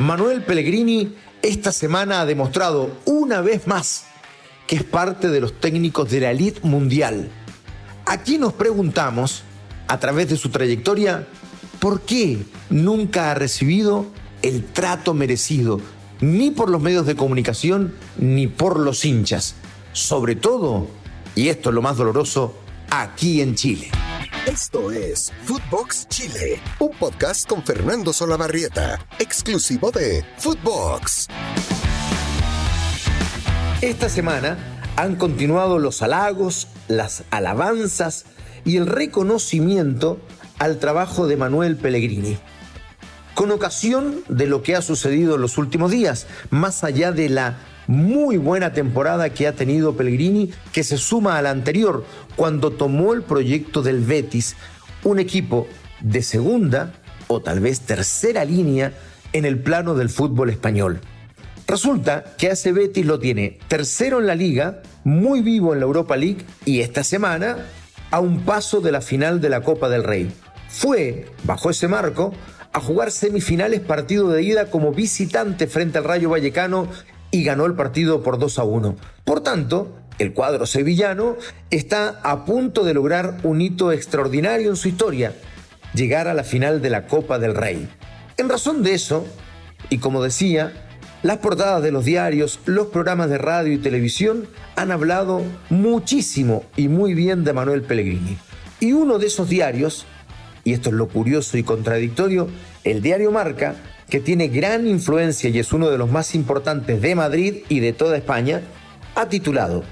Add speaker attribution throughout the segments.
Speaker 1: Manuel Pellegrini esta semana ha demostrado una vez más que es parte de los técnicos de la elite mundial. Aquí nos preguntamos, a través de su trayectoria, ¿por qué nunca ha recibido el trato merecido, ni por los medios de comunicación, ni por los hinchas? Sobre todo, y esto es lo más doloroso, aquí en Chile.
Speaker 2: Esto es Footbox Chile, un podcast con Fernando Solabarrieta, exclusivo de Footbox.
Speaker 1: Esta semana han continuado los halagos, las alabanzas y el reconocimiento al trabajo de Manuel Pellegrini. Con ocasión de lo que ha sucedido en los últimos días, más allá de la muy buena temporada que ha tenido Pellegrini, que se suma a la anterior, cuando tomó el proyecto del Betis, un equipo de segunda o tal vez tercera línea en el plano del fútbol español. Resulta que ese Betis lo tiene tercero en la liga, muy vivo en la Europa League y esta semana a un paso de la final de la Copa del Rey. Fue, bajo ese marco, a jugar semifinales partido de ida como visitante frente al Rayo Vallecano y ganó el partido por 2 a 1. Por tanto, el cuadro sevillano está a punto de lograr un hito extraordinario en su historia, llegar a la final de la Copa del Rey. En razón de eso, y como decía, las portadas de los diarios, los programas de radio y televisión han hablado muchísimo y muy bien de Manuel Pellegrini. Y uno de esos diarios, y esto es lo curioso y contradictorio, el diario Marca, que tiene gran influencia y es uno de los más importantes de Madrid y de toda España, ha titulado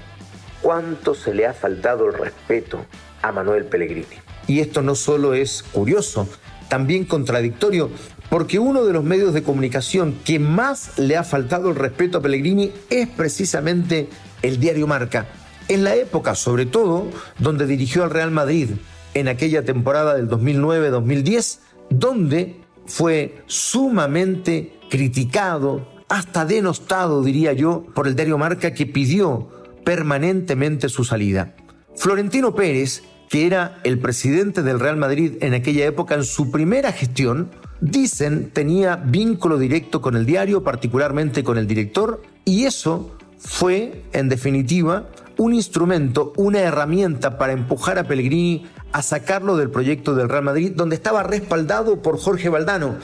Speaker 1: ¿Cuánto se le ha faltado el respeto a Manuel Pellegrini? Y esto no solo es curioso, también contradictorio, porque uno de los medios de comunicación que más le ha faltado el respeto a Pellegrini es precisamente el diario Marca. En la época, sobre todo, donde dirigió al Real Madrid en aquella temporada del 2009-2010, donde fue sumamente criticado, hasta denostado, diría yo, por el diario Marca que pidió permanentemente su salida. Florentino Pérez, que era el presidente del Real Madrid en aquella época, en su primera gestión, dicen tenía vínculo directo con el diario, particularmente con el director, y eso fue, en definitiva, un instrumento, una herramienta para empujar a Pellegrini a sacarlo del proyecto del Real Madrid, donde estaba respaldado por Jorge Valdano,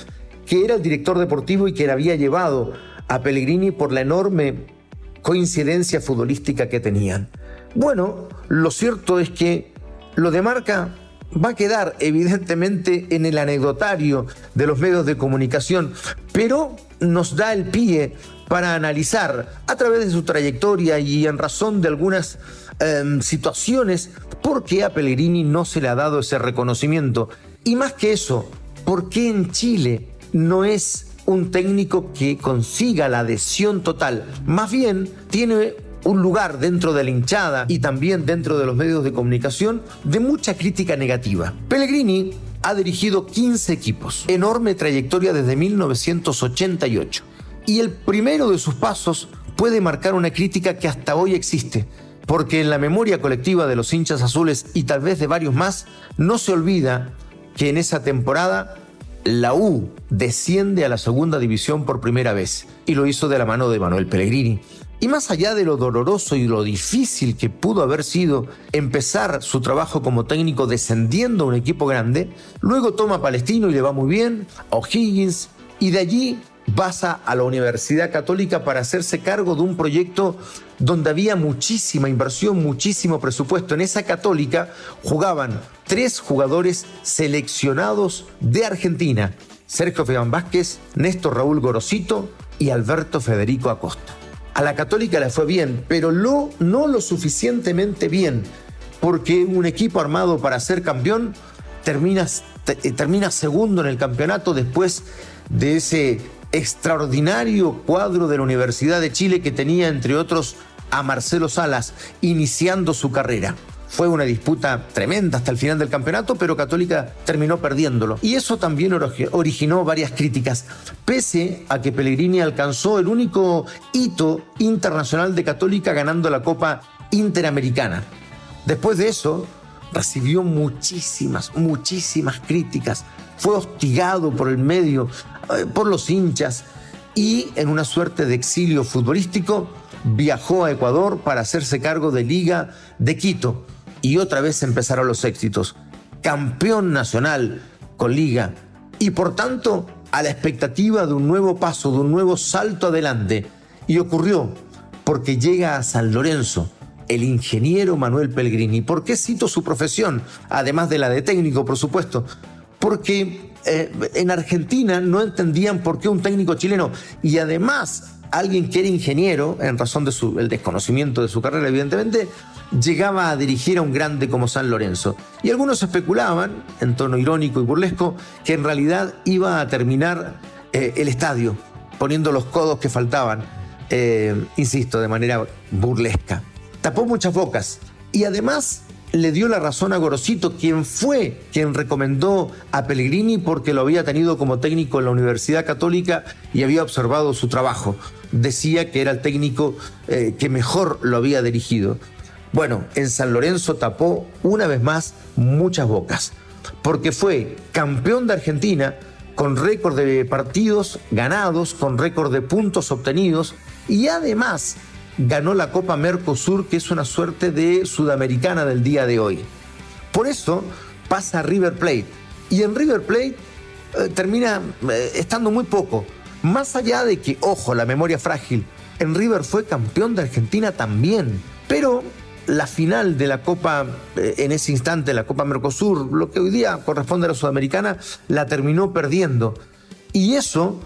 Speaker 1: que era el director deportivo y que le había llevado a Pellegrini por la enorme coincidencia futbolística que tenían. Bueno, lo cierto es que lo de marca va a quedar evidentemente en el anecdotario de los medios de comunicación, pero nos da el pie para analizar a través de su trayectoria y en razón de algunas em, situaciones por qué a Pellegrini no se le ha dado ese reconocimiento. Y más que eso, por qué en Chile no es un técnico que consiga la adhesión total. Más bien tiene un lugar dentro de la hinchada y también dentro de los medios de comunicación de mucha crítica negativa. Pellegrini ha dirigido 15 equipos, enorme trayectoria desde 1988 y el primero de sus pasos puede marcar una crítica que hasta hoy existe, porque en la memoria colectiva de los hinchas azules y tal vez de varios más, no se olvida que en esa temporada la U desciende a la segunda división por primera vez y lo hizo de la mano de Manuel Pellegrini. Y más allá de lo doloroso y lo difícil que pudo haber sido empezar su trabajo como técnico descendiendo a un equipo grande, luego toma a Palestino y le va muy bien, a O'Higgins, y de allí pasa a la Universidad Católica para hacerse cargo de un proyecto donde había muchísima inversión, muchísimo presupuesto. En esa católica jugaban tres jugadores seleccionados de Argentina, Sergio Feban Vázquez, Néstor Raúl Gorosito y Alberto Federico Acosta. A la católica le fue bien, pero no lo suficientemente bien, porque un equipo armado para ser campeón termina, termina segundo en el campeonato después de ese extraordinario cuadro de la Universidad de Chile que tenía, entre otros, a Marcelo Salas, iniciando su carrera. Fue una disputa tremenda hasta el final del campeonato, pero Católica terminó perdiéndolo. Y eso también originó varias críticas, pese a que Pellegrini alcanzó el único hito internacional de Católica ganando la Copa Interamericana. Después de eso, recibió muchísimas, muchísimas críticas. Fue hostigado por el medio, eh, por los hinchas. y en una suerte de exilio futbolístico viajó a Ecuador para hacerse cargo de Liga de Quito y otra vez empezaron los éxitos. Campeón nacional con Liga y por tanto a la expectativa de un nuevo paso, de un nuevo salto adelante. Y ocurrió porque llega a San Lorenzo el ingeniero Manuel Pellegrini. ¿Por qué cito su profesión? Además de la de técnico, por supuesto. Porque eh, en Argentina no entendían por qué un técnico chileno y además alguien que era ingeniero, en razón del el desconocimiento de su carrera, evidentemente, llegaba a dirigir a un grande como San Lorenzo. Y algunos especulaban, en tono irónico y burlesco, que en realidad iba a terminar eh, el estadio, poniendo los codos que faltaban, eh, insisto, de manera burlesca. Tapó muchas bocas y además le dio la razón a Gorosito, quien fue quien recomendó a Pellegrini porque lo había tenido como técnico en la Universidad Católica y había observado su trabajo. Decía que era el técnico eh, que mejor lo había dirigido. Bueno, en San Lorenzo tapó una vez más muchas bocas, porque fue campeón de Argentina con récord de partidos ganados, con récord de puntos obtenidos y además ganó la Copa Mercosur, que es una suerte de sudamericana del día de hoy. Por eso pasa a River Plate. Y en River Plate eh, termina eh, estando muy poco. Más allá de que, ojo, la memoria frágil, en River fue campeón de Argentina también. Pero la final de la Copa, eh, en ese instante, la Copa Mercosur, lo que hoy día corresponde a la Sudamericana, la terminó perdiendo. Y eso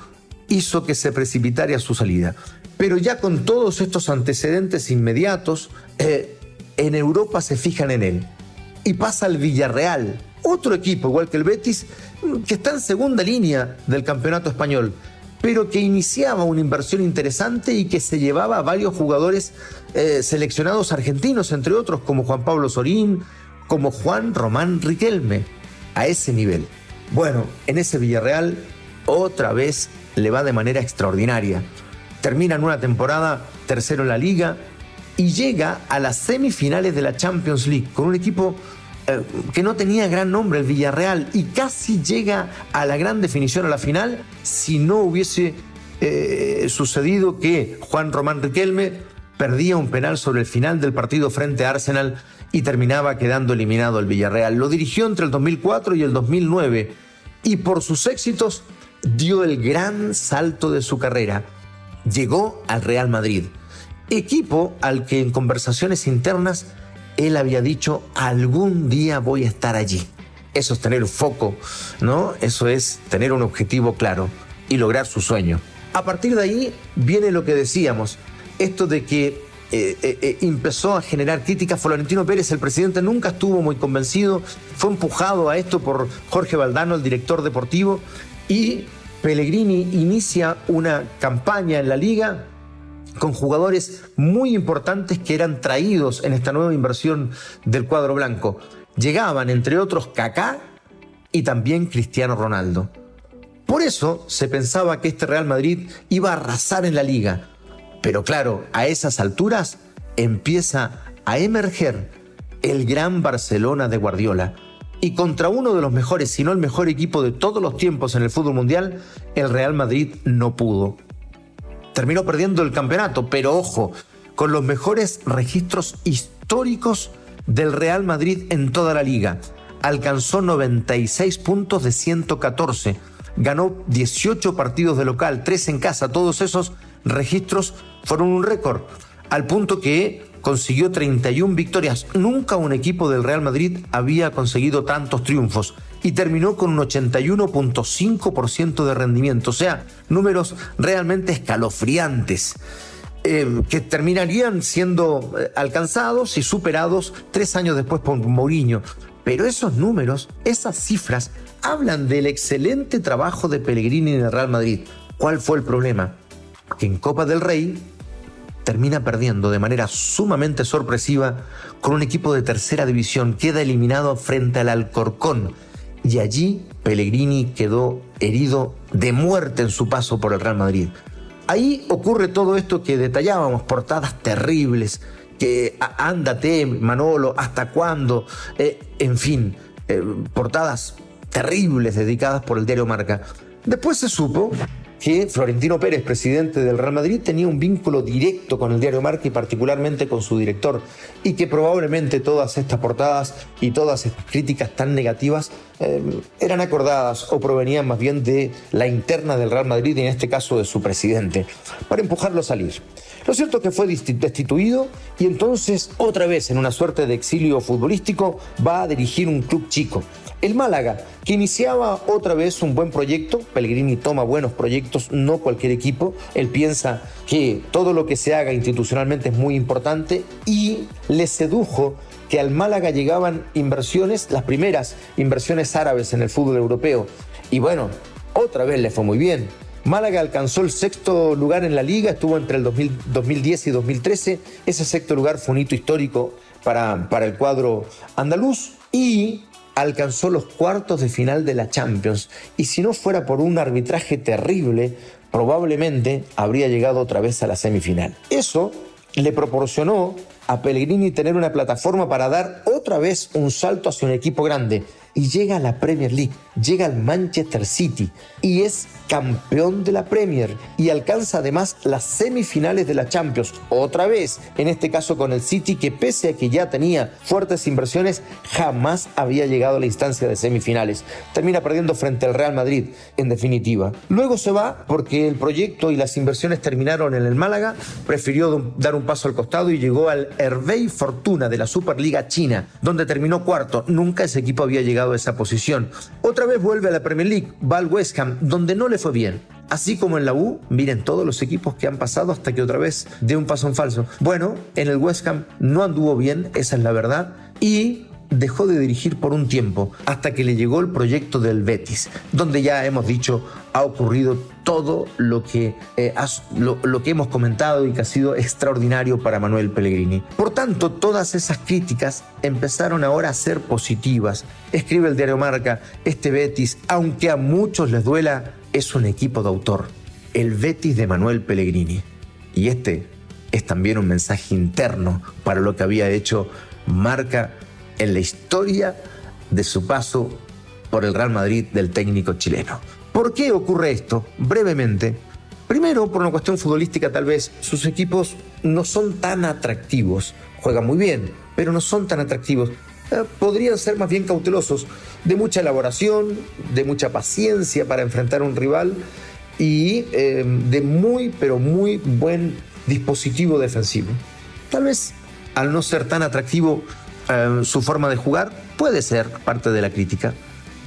Speaker 1: hizo que se precipitara su salida. Pero ya con todos estos antecedentes inmediatos, eh, en Europa se fijan en él. Y pasa al Villarreal, otro equipo, igual que el Betis, que está en segunda línea del campeonato español, pero que iniciaba una inversión interesante y que se llevaba a varios jugadores eh, seleccionados argentinos, entre otros, como Juan Pablo Sorín, como Juan Román Riquelme, a ese nivel. Bueno, en ese Villarreal otra vez le va de manera extraordinaria termina en una temporada tercero en la liga y llega a las semifinales de la Champions League con un equipo eh, que no tenía gran nombre, el Villarreal, y casi llega a la gran definición a la final si no hubiese eh, sucedido que Juan Román Riquelme perdía un penal sobre el final del partido frente a Arsenal y terminaba quedando eliminado el Villarreal. Lo dirigió entre el 2004 y el 2009 y por sus éxitos dio el gran salto de su carrera llegó al Real Madrid, equipo al que en conversaciones internas él había dicho, algún día voy a estar allí. Eso es tener foco, ¿no? Eso es tener un objetivo claro y lograr su sueño. A partir de ahí viene lo que decíamos, esto de que eh, eh, eh, empezó a generar críticas. Florentino Pérez, el presidente, nunca estuvo muy convencido, fue empujado a esto por Jorge Valdano, el director deportivo, y Pellegrini inicia una campaña en la liga con jugadores muy importantes que eran traídos en esta nueva inversión del cuadro blanco. Llegaban, entre otros, Kaká y también Cristiano Ronaldo. Por eso se pensaba que este Real Madrid iba a arrasar en la liga. Pero claro, a esas alturas empieza a emerger el gran Barcelona de Guardiola y contra uno de los mejores, si no el mejor equipo de todos los tiempos en el fútbol mundial, el Real Madrid no pudo. Terminó perdiendo el campeonato, pero ojo, con los mejores registros históricos del Real Madrid en toda la liga. Alcanzó 96 puntos de 114, ganó 18 partidos de local, 3 en casa, todos esos registros fueron un récord, al punto que consiguió 31 victorias. Nunca un equipo del Real Madrid había conseguido tantos triunfos y terminó con un 81.5% de rendimiento, o sea, números realmente escalofriantes. Eh, que terminarían siendo eh, alcanzados y superados tres años después por Mourinho. Pero esos números, esas cifras, hablan del excelente trabajo de Pellegrini en el Real Madrid. ¿Cuál fue el problema? Que en Copa del Rey termina perdiendo de manera sumamente sorpresiva con un equipo de tercera división, queda eliminado frente al Alcorcón y allí Pellegrini quedó herido de muerte en su paso por el Real Madrid. Ahí ocurre todo esto que detallábamos, portadas terribles, que ándate, Manolo, hasta cuándo, eh, en fin, eh, portadas terribles dedicadas por el diario Marca. Después se supo que Florentino Pérez, presidente del Real Madrid, tenía un vínculo directo con el diario Marca y particularmente con su director, y que probablemente todas estas portadas y todas estas críticas tan negativas eh, eran acordadas o provenían más bien de la interna del Real Madrid y en este caso de su presidente, para empujarlo a salir. Lo cierto es que fue destituido y entonces otra vez en una suerte de exilio futbolístico va a dirigir un club chico, el Málaga, que iniciaba otra vez un buen proyecto, Pellegrini toma buenos proyectos, no cualquier equipo, él piensa que todo lo que se haga institucionalmente es muy importante y le sedujo que al Málaga llegaban inversiones, las primeras inversiones árabes en el fútbol europeo. Y bueno, otra vez le fue muy bien. Málaga alcanzó el sexto lugar en la liga, estuvo entre el 2010 y 2013. Ese sexto lugar fue un hito histórico para, para el cuadro andaluz y alcanzó los cuartos de final de la Champions y si no fuera por un arbitraje terrible, probablemente habría llegado otra vez a la semifinal. Eso le proporcionó a Pellegrini tener una plataforma para dar otra vez un salto hacia un equipo grande y llega a la Premier League, llega al Manchester City y es campeón de la Premier y alcanza además las semifinales de la Champions, otra vez, en este caso con el City que pese a que ya tenía fuertes inversiones, jamás había llegado a la instancia de semifinales. Termina perdiendo frente al Real Madrid, en definitiva. Luego se va porque el proyecto y las inversiones terminaron en el Málaga, prefirió dar un paso al costado y llegó al Hervey Fortuna de la Superliga China, donde terminó cuarto. Nunca ese equipo había llegado a esa posición. Otra vuelve a la Premier League, va al West Ham, donde no le fue bien. Así como en la U, miren todos los equipos que han pasado hasta que otra vez dé un paso en falso. Bueno, en el West Ham no anduvo bien, esa es la verdad, y dejó de dirigir por un tiempo hasta que le llegó el proyecto del Betis, donde ya hemos dicho ha ocurrido todo lo que, eh, lo, que hemos comentado y que ha sido extraordinario para Manuel Pellegrini. Por tanto, todas esas críticas empezaron ahora a ser positivas. Escribe el diario Marca, este Betis, aunque a muchos les duela, es un equipo de autor, el Betis de Manuel Pellegrini. Y este es también un mensaje interno para lo que había hecho Marca en la historia de su paso por el Real Madrid del técnico chileno. ¿Por qué ocurre esto? Brevemente. Primero, por una cuestión futbolística tal vez, sus equipos no son tan atractivos. Juegan muy bien, pero no son tan atractivos. Eh, podrían ser más bien cautelosos, de mucha elaboración, de mucha paciencia para enfrentar a un rival y eh, de muy, pero muy buen dispositivo defensivo. Tal vez al no ser tan atractivo eh, su forma de jugar puede ser parte de la crítica.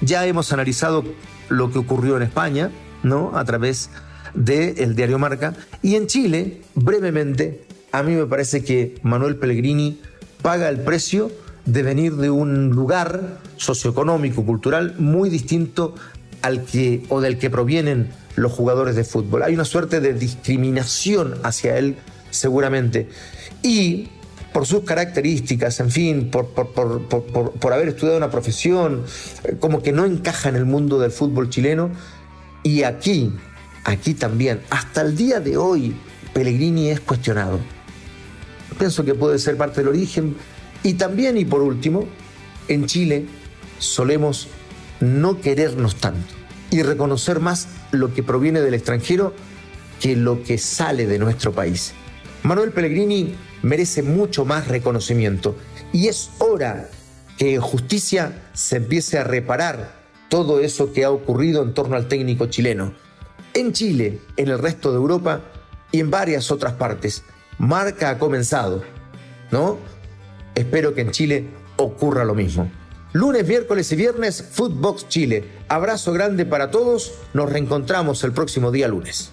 Speaker 1: Ya hemos analizado lo que ocurrió en España, ¿no? A través del diario Marca. Y en Chile, brevemente, a mí me parece que Manuel Pellegrini paga el precio de venir de un lugar socioeconómico, cultural muy distinto al que o del que provienen los jugadores de fútbol. Hay una suerte de discriminación hacia él, seguramente. Y por sus características, en fin, por, por, haber estudiado una profesión, eh, como que no encaja en el mundo del fútbol chileno. Y aquí, aquí también, hasta el día de hoy, Pellegrini es cuestionado. Pienso que puede ser parte del origen. Y también, y por último, en Chile solemos no querernos tanto y reconocer más lo que proviene del extranjero que lo que sale de nuestro país. Manuel Pellegrini merece mucho más reconocimiento y es hora que en justicia se empiece a reparar todo eso que ha ocurrido en torno al técnico chileno. En Chile, en el resto de Europa y en varias otras partes, marca ha comenzado, ¿no? Espero que en Chile ocurra lo mismo. Lunes, miércoles y viernes, Footbox Chile. Abrazo grande para todos. Nos reencontramos el próximo día lunes.